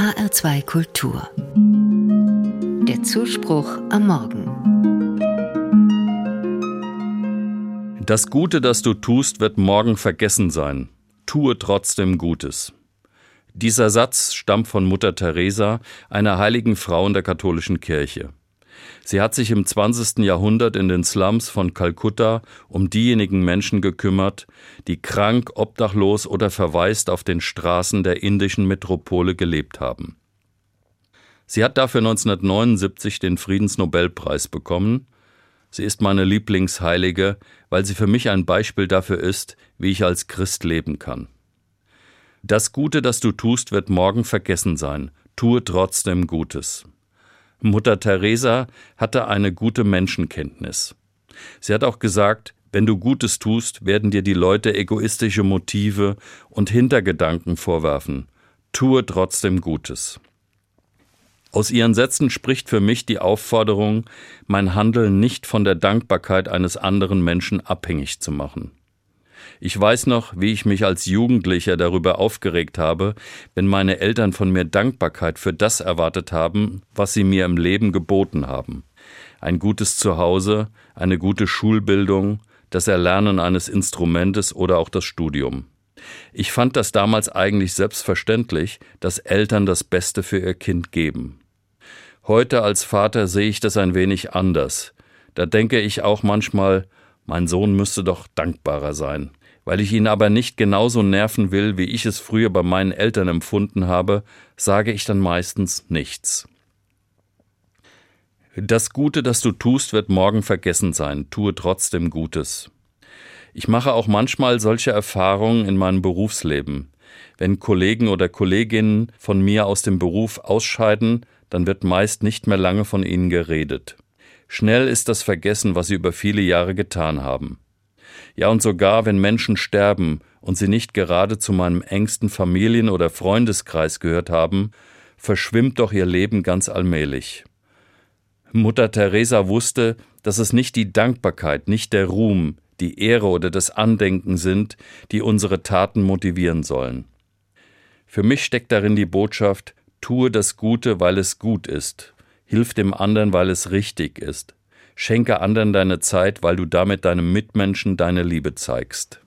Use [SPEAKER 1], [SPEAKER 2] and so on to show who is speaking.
[SPEAKER 1] HR2 Kultur. Der Zuspruch am Morgen.
[SPEAKER 2] Das Gute, das du tust, wird morgen vergessen sein. Tue trotzdem Gutes. Dieser Satz stammt von Mutter Teresa, einer heiligen Frau in der katholischen Kirche. Sie hat sich im 20. Jahrhundert in den Slums von Kalkutta um diejenigen Menschen gekümmert, die krank, obdachlos oder verwaist auf den Straßen der indischen Metropole gelebt haben. Sie hat dafür 1979 den Friedensnobelpreis bekommen. Sie ist meine Lieblingsheilige, weil sie für mich ein Beispiel dafür ist, wie ich als Christ leben kann. Das Gute, das du tust, wird morgen vergessen sein. Tue trotzdem Gutes. Mutter Teresa hatte eine gute Menschenkenntnis. Sie hat auch gesagt, wenn du Gutes tust, werden dir die Leute egoistische Motive und Hintergedanken vorwerfen. Tue trotzdem Gutes. Aus ihren Sätzen spricht für mich die Aufforderung, mein Handeln nicht von der Dankbarkeit eines anderen Menschen abhängig zu machen. Ich weiß noch, wie ich mich als Jugendlicher darüber aufgeregt habe, wenn meine Eltern von mir Dankbarkeit für das erwartet haben, was sie mir im Leben geboten haben. Ein gutes Zuhause, eine gute Schulbildung, das Erlernen eines Instrumentes oder auch das Studium. Ich fand das damals eigentlich selbstverständlich, dass Eltern das Beste für ihr Kind geben. Heute als Vater sehe ich das ein wenig anders. Da denke ich auch manchmal, mein Sohn müsste doch dankbarer sein. Weil ich ihn aber nicht genauso nerven will, wie ich es früher bei meinen Eltern empfunden habe, sage ich dann meistens nichts. Das Gute, das du tust, wird morgen vergessen sein. Tue trotzdem Gutes. Ich mache auch manchmal solche Erfahrungen in meinem Berufsleben. Wenn Kollegen oder Kolleginnen von mir aus dem Beruf ausscheiden, dann wird meist nicht mehr lange von ihnen geredet. Schnell ist das vergessen, was sie über viele Jahre getan haben. Ja, und sogar wenn Menschen sterben und sie nicht gerade zu meinem engsten Familien- oder Freundeskreis gehört haben, verschwimmt doch ihr Leben ganz allmählich. Mutter Teresa wusste, dass es nicht die Dankbarkeit, nicht der Ruhm, die Ehre oder das Andenken sind, die unsere Taten motivieren sollen. Für mich steckt darin die Botschaft, tue das Gute, weil es gut ist, hilf dem anderen, weil es richtig ist, Schenke anderen deine Zeit, weil du damit deinem Mitmenschen deine Liebe zeigst.